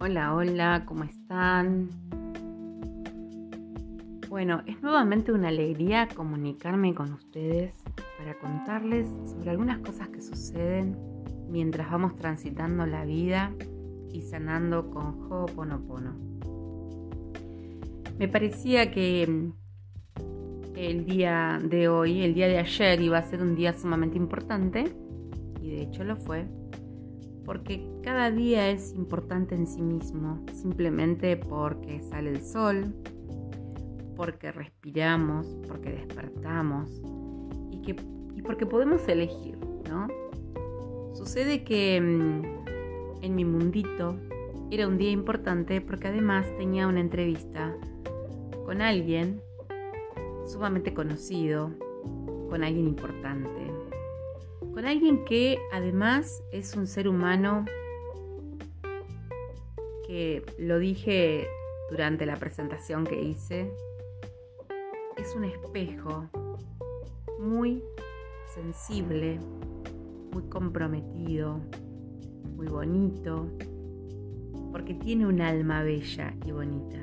Hola, hola, ¿cómo están? Bueno, es nuevamente una alegría comunicarme con ustedes para contarles sobre algunas cosas que suceden mientras vamos transitando la vida y sanando con Ho'oponopono. Me parecía que el día de hoy, el día de ayer, iba a ser un día sumamente importante y de hecho lo fue porque cada día es importante en sí mismo, simplemente porque sale el sol, porque respiramos, porque despertamos y, que, porque podemos elegir, ¿no? Sucede que mm, en mi mundito era un día importante porque además tenía una entrevista con alguien sumamente conocido, con alguien importante con alguien que además es un ser humano que lo dije durante la presentación que hice, es un espejo muy sensible, muy comprometido, muy bonito, porque tiene un alma bella y bonita.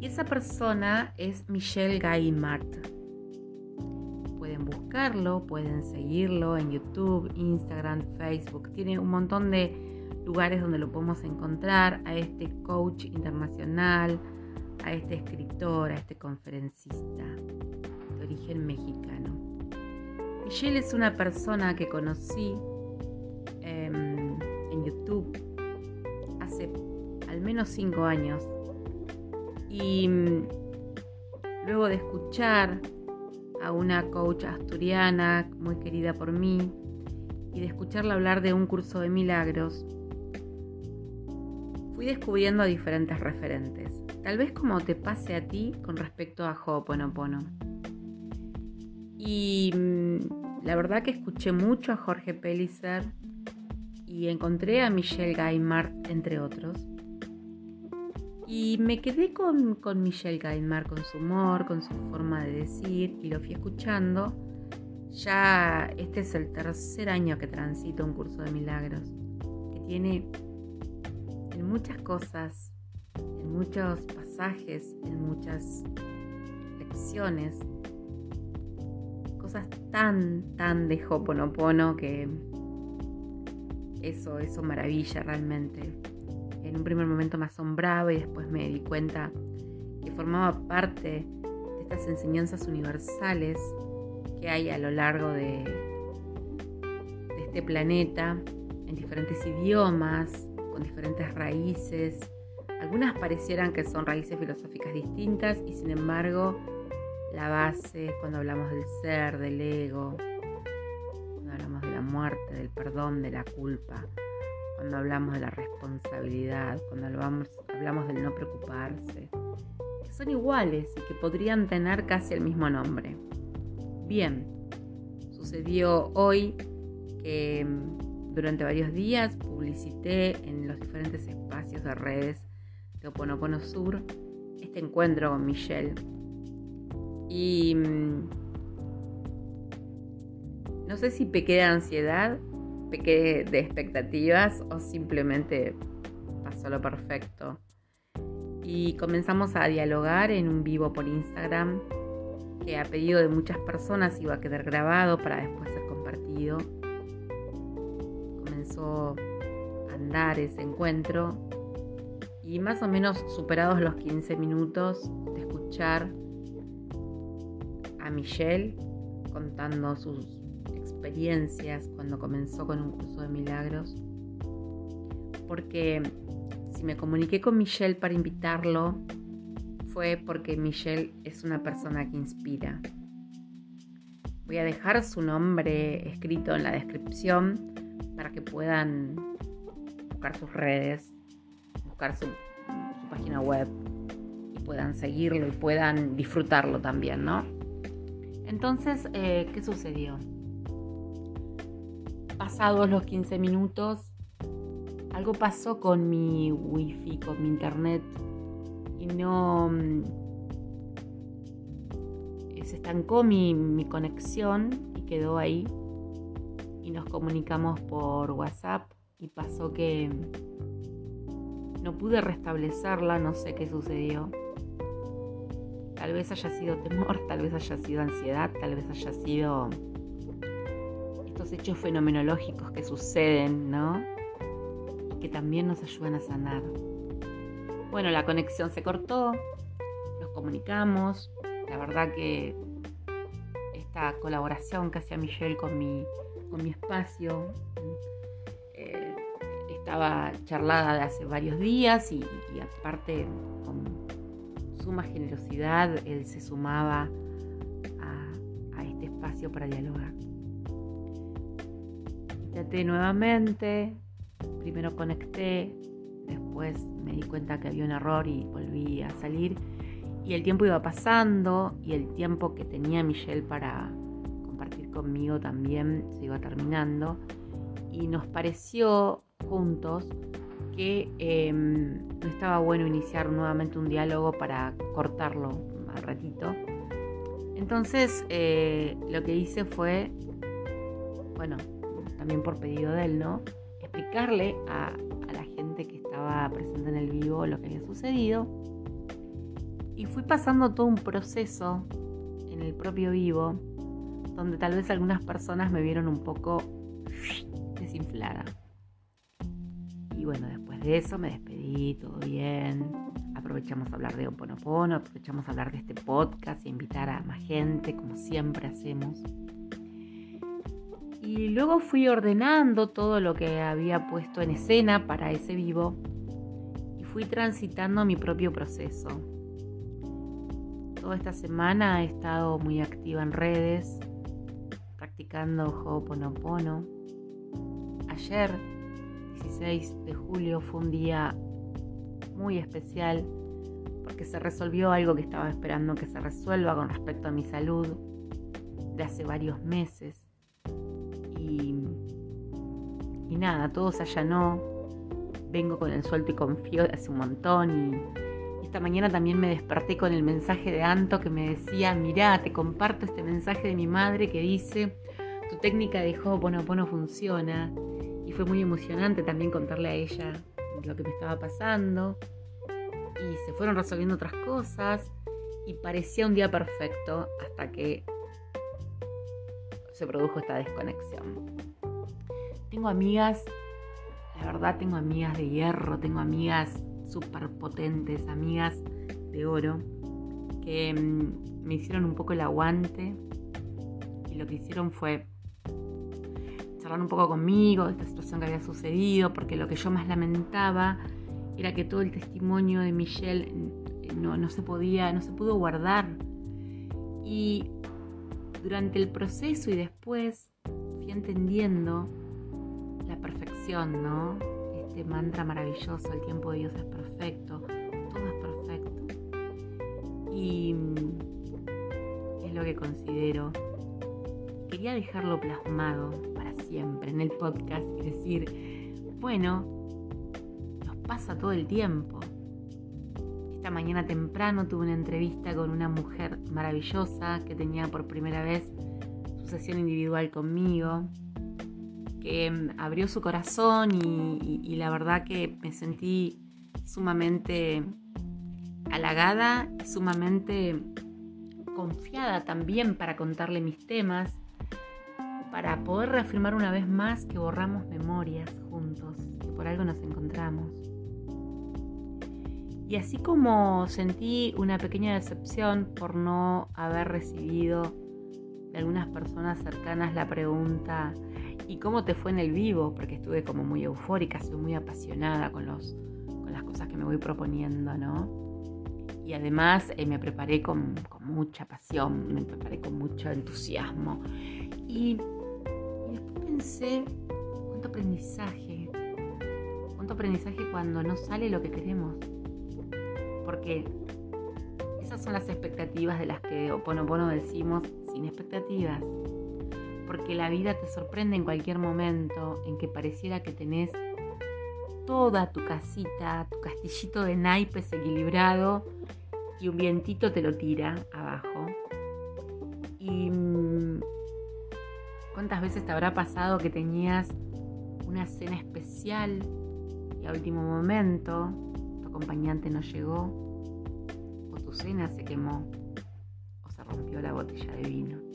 Y esa persona es Michelle Gaimart pueden seguirlo en YouTube, Instagram, Facebook. Tiene un montón de lugares donde lo podemos encontrar a este coach internacional, a este escritor, a este conferencista de origen mexicano. Michelle es una persona que conocí em, en YouTube hace al menos cinco años y mm, luego de escuchar a una coach asturiana muy querida por mí y de escucharla hablar de un curso de milagros, fui descubriendo diferentes referentes, tal vez como te pase a ti con respecto a Ho'oponopono. Y mm, la verdad que escuché mucho a Jorge Pellicer y encontré a Michelle Gaimard, entre otros. Y me quedé con, con Michelle Gaimar, con su humor, con su forma de decir, y lo fui escuchando. Ya este es el tercer año que transito un curso de milagros, que tiene en muchas cosas, en muchos pasajes, en muchas lecciones, cosas tan, tan de Hoponopono que eso, eso maravilla realmente en un primer momento me asombraba y después me di cuenta que formaba parte de estas enseñanzas universales que hay a lo largo de, de este planeta, en diferentes idiomas, con diferentes raíces. Algunas parecieran que son raíces filosóficas distintas y sin embargo la base cuando hablamos del ser, del ego, cuando hablamos de la muerte, del perdón, de la culpa, cuando hablamos de la responsabilidad, cuando hablamos, hablamos del no preocuparse, que son iguales y que podrían tener casi el mismo nombre. Bien, sucedió hoy que mm, durante varios días publicité en los diferentes espacios de redes de Oponopono Sur este encuentro con Michelle. Y mm, no sé si pequé de ansiedad pequé de expectativas o simplemente pasó lo perfecto. Y comenzamos a dialogar en un vivo por Instagram que a pedido de muchas personas iba a quedar grabado para después ser compartido. Comenzó a andar ese encuentro y más o menos superados los 15 minutos de escuchar a Michelle contando sus experiencias cuando comenzó con un curso de milagros, porque si me comuniqué con Michelle para invitarlo, fue porque Michelle es una persona que inspira. Voy a dejar su nombre escrito en la descripción para que puedan buscar sus redes, buscar su, página web y puedan seguirlo y puedan disfrutarlo también, ¿no? Entonces, eh, ¿qué sucedió? Pasados los 15 minutos, algo pasó con mi wifi, con mi internet y no... Mm, se estancó mi, mi conexión y quedó ahí y nos comunicamos por WhatsApp y pasó que No pude restablecerla, no sé qué sucedió. Tal vez haya sido temor, tal vez haya sido ansiedad, tal vez haya sido hechos fenomenológicos que suceden, ¿no? Y que también nos ayudan a sanar. Bueno, la conexión se cortó, nos comunicamos, la verdad que esta colaboración que hacía Michelle con mi, con mi espacio eh, estaba charlada de hace varios días y, aparte con suma generosidad él se sumaba a este espacio para dialogar. Intenté nuevamente, primero conecté, después me di cuenta que había un error y volví a salir y el tiempo iba pasando y el tiempo que tenía Michelle para compartir conmigo también se iba terminando. Y nos pareció juntos que em, no estaba bueno iniciar nuevamente un diálogo para cortarlo al ratito. Entonces eh, lo que hice fue, bueno, también por pedido de él, ¿no? Explicarle a, a la gente que estaba presente en el vivo lo que había sucedido y fui pasando todo un proceso en el propio vivo, donde tal vez algunas personas me vieron un poco desinflada. Y bueno, después de eso me despedí, todo bien. Aprovechamos a hablar de Oponopono, aprovechamos a hablar de este podcast y invitar a más gente, como siempre hacemos. Y luego fui ordenando todo lo que había puesto en escena para ese vivo y fui transitando mi propio proceso Toda esta semana he estado muy activa en redes, practicando Ho'oponopono. Ayer, 16 de julio, fue un día muy especial porque se resolvió algo que estaba esperando que se resuelva con respecto a mi salud de hace varios meses. Y, nada, todo se allanó. Vengo con el suelto y confío hace un montón y esta mañana también me desperté con el mensaje de Anto que me decía, mirá, te comparto este mensaje de mi madre que dice, tu técnica de Ho'oponopono funciona. Y fue muy emocionante también contarle a ella lo que me estaba pasando. Y se fueron resolviendo otras cosas y parecía un día perfecto hasta que se produjo esta desconexión. Tengo amigas, la verdad tengo amigas de hierro, tengo amigas súper potentes, amigas de oro, que mm, me hicieron un poco el aguante y lo que hicieron fue charlar un poco conmigo de esta situación que había sucedido, porque lo que yo más lamentaba era que todo el testimonio de Michelle no, no se podía, no se pudo guardar. Y durante el proceso y después fui entendiendo la perfección, ¿no? este mantra maravilloso, el tiempo de Dios es perfecto, todo es perfecto. Y es lo que considero. Quería dejarlo plasmado para siempre en el podcast y decir, bueno, nos pasa todo el tiempo. Esta mañana temprano tuve una entrevista con una mujer maravillosa que tenía por primera vez su sesión individual conmigo que mm, abrió su corazón y, la verdad que me sentí sumamente halagada, sumamente confiada también para contarle mis temas, para poder reafirmar una vez más que borramos memorias juntos, que por algo nos encontramos. Y así como sentí una pequeña decepción por no haber recibido de algunas personas cercanas la pregunta, ¿y cómo te fue en el vivo? Porque estuve como muy eufórica, soy muy apasionada con, los, con las cosas que me voy proponiendo, ¿no? Y además eh, me preparé con, mucha pasión, me preparé con mucho entusiasmo. Y, y después pensé, cuánto aprendizaje, cuánto aprendizaje cuando no sale lo que queremos. Porque esas son las expectativas de las que Oponopono decimos sin expectativas porque la vida te sorprende en cualquier momento en que pareciera que tenés toda tu casita, tu castillito de naipes equilibrado y un vientito te lo tira abajo. Y mm, cuántas veces te habrá pasado que tenías una cena especial y a último momento acompañante no llegó, o tu cena se quemó, o se rompió la botella de vino,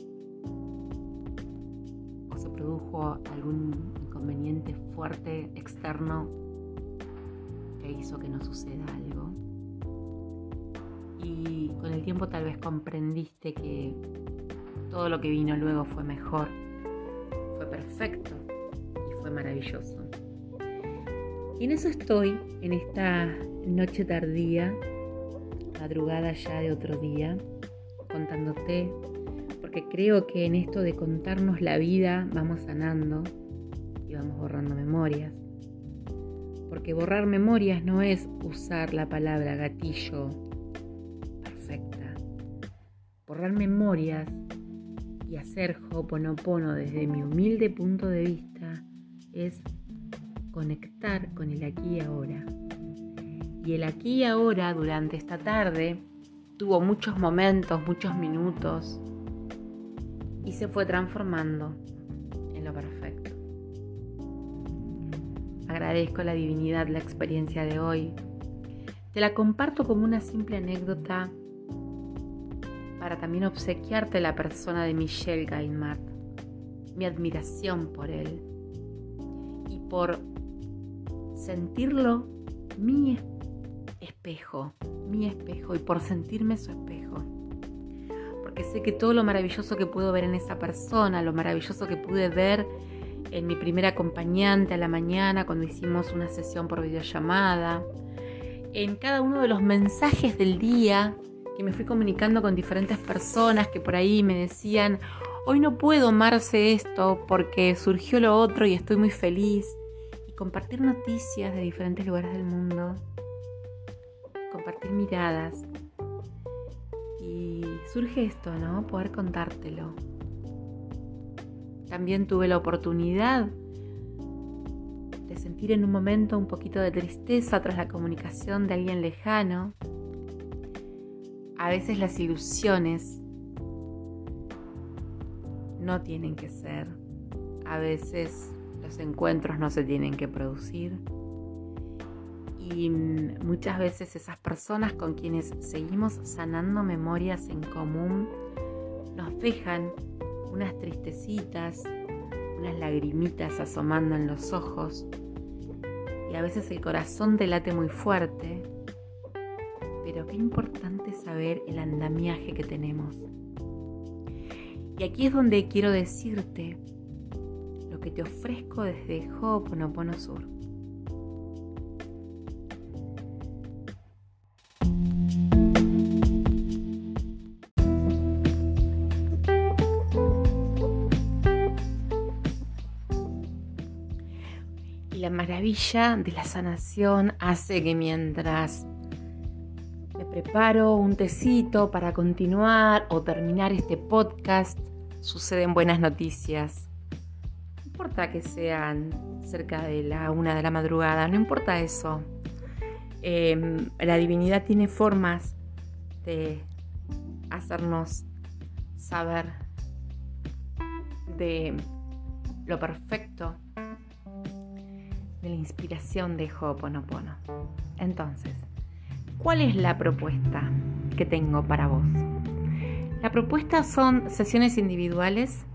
se produjo algún inconveniente fuerte externo que hizo que no suceda algo. Y con el tiempo tal vez comprendiste que todo lo que vino luego fue mejor, fue perfecto y fue maravilloso. Y en eso estoy, en esta noche tardía, madrugada ya de otro día, contándote, creo que en esto de contarnos la vida vamos sanando y vamos borrando memorias. Porque borrar memorias no es usar la palabra gatillo perfecta. Borrar memorias y hacer Hoponopono desde mi humilde punto de vista es conectar con el aquí y ahora. Y el aquí y ahora durante esta tarde tuvo muchos momentos, muchos minutos y se fue transformando en lo perfecto. Agradezco la divinidad, la experiencia de hoy. Te la comparto como una simple anécdota para también obsequiarte la persona de Michel Gaimard, mi admiración por él y por sentirlo mi espejo, mi espejo y por sentirme su espejo. Porque sé que todo lo maravilloso que puedo ver en esa persona, lo maravilloso que pude ver en mi primera acompañante a la mañana cuando hicimos una sesión por videollamada, en cada uno de los mensajes del día que me fui comunicando con diferentes personas que por ahí me decían, hoy no puedo amarse esto porque surgió lo otro y estoy muy feliz compartir noticias de diferentes lugares del mundo, compartir miradas. Y surge esto, ¿no? Poder contártelo. También tuve la oportunidad de sentir en un momento un poquito de tristeza tras la comunicación de alguien lejano. A veces las ilusiones no tienen que ser. A veces los encuentros no se tienen que producir. Y muchas veces esas personas con quienes seguimos sanando memorias en común nos dejan unas tristecitas, unas lagrimitas asomando en los ojos. Y a veces el corazón te late muy fuerte. Pero qué importante saber el andamiaje que tenemos. Y aquí es donde quiero decirte que te ofrezco desde Ho'oponopono Sur. Y la maravilla de la sanación hace que mientras me preparo un tecito para continuar o terminar este podcast, suceden buenas noticias importa que sean cerca de la una de la madrugada, no importa eso. Em, la divinidad tiene formas de hacernos saber de lo perfecto de la inspiración de Ho'oponopono. Entonces, ¿cuál es la propuesta que tengo para vos? La propuesta son sesiones individuales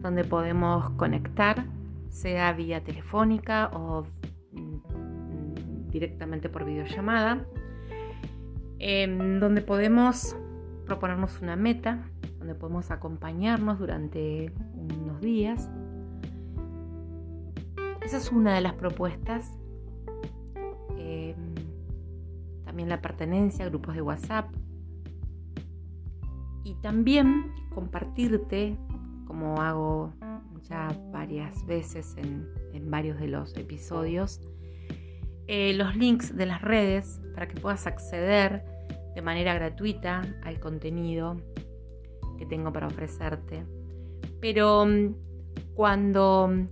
donde podemos conectar, sea vía telefónica o mm, directamente por videollamada, donde podemos proponernos una meta, donde podemos acompañarnos durante unos días. Esa es una de las propuestas. Em, también la pertenencia a grupos de WhatsApp. Y también compartirte como hago ya varias veces en, varios de los episodios, eh, los links de las redes para que puedas acceder de manera gratuita al contenido que tengo para ofrecerte. Pero mm, cuando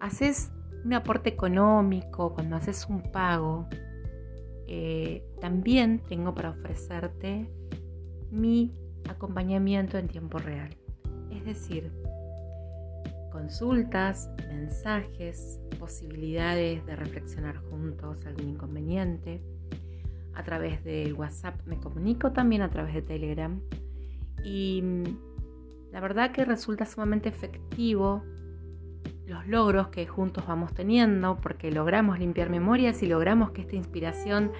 haces un aporte económico, cuando haces un pago, eh, también tengo para ofrecerte mi acompañamiento en tiempo real. Es decir, consultas, mensajes, posibilidades de reflexionar juntos algún inconveniente, a través del WhatsApp, me comunico también a través de Telegram. Y mm, la verdad que resulta sumamente efectivo los logros que juntos vamos teniendo, porque logramos limpiar memorias y logramos que esta inspiración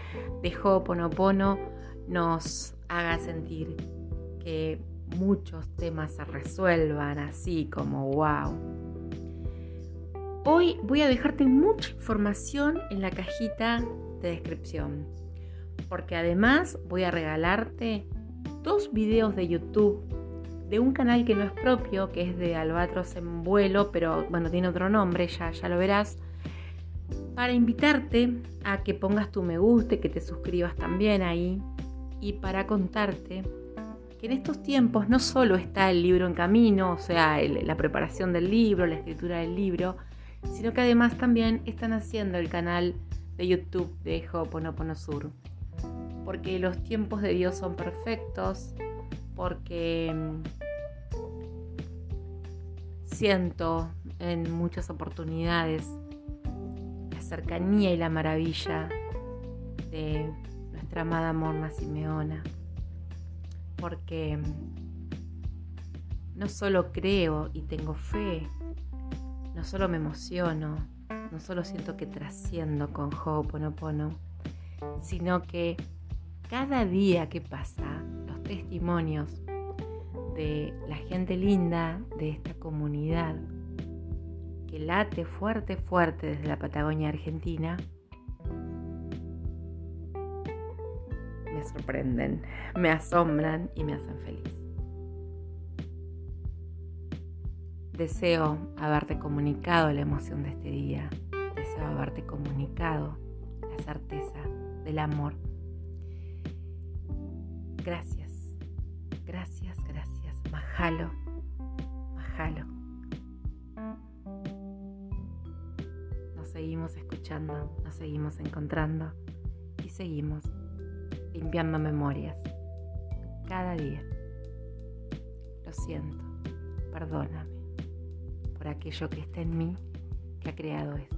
de Ho'oponopono nos haga sentir que muchos temas se resuelvan así como wow. Hoy voy a dejarte mucha información en la cajita de descripción, porque además voy a regalarte dos videos de YouTube de un canal que no es propio, que es de Albatros en vuelo, pero bueno, tiene otro nombre, ya, ya lo verás, para invitarte a que pongas tu me gusta y que te suscribas también ahí, y para contarte que en estos tiempos no solo está el libro en camino, o sea, la preparación del libro, la escritura del libro, sino que además también están haciendo el canal de YouTube de Ho'oponopono Sur. Porque los tiempos de Dios son perfectos, porque mm, siento en muchas oportunidades la cercanía y la maravilla de nuestra amada Morna Simeona, porque mm, no solo creo y tengo fe, no solo me emociono, no solo siento que trasciendo con Ho'oponopono, sino que cada día que pasa, los testimonios de la gente linda de esta comunidad que late fuerte, fuerte desde la Patagonia Argentina, me sorprenden, me asombran y me hacen feliz. Deseo haberte comunicado la emoción de este día, deseo haberte comunicado la certeza del amor. Gracias, gracias, gracias. Majalo, majalo. Nos seguimos escuchando, nos seguimos encontrando y seguimos limpiando memorias cada día. Lo siento, perdóname por aquello que está en mí que ha creado esto.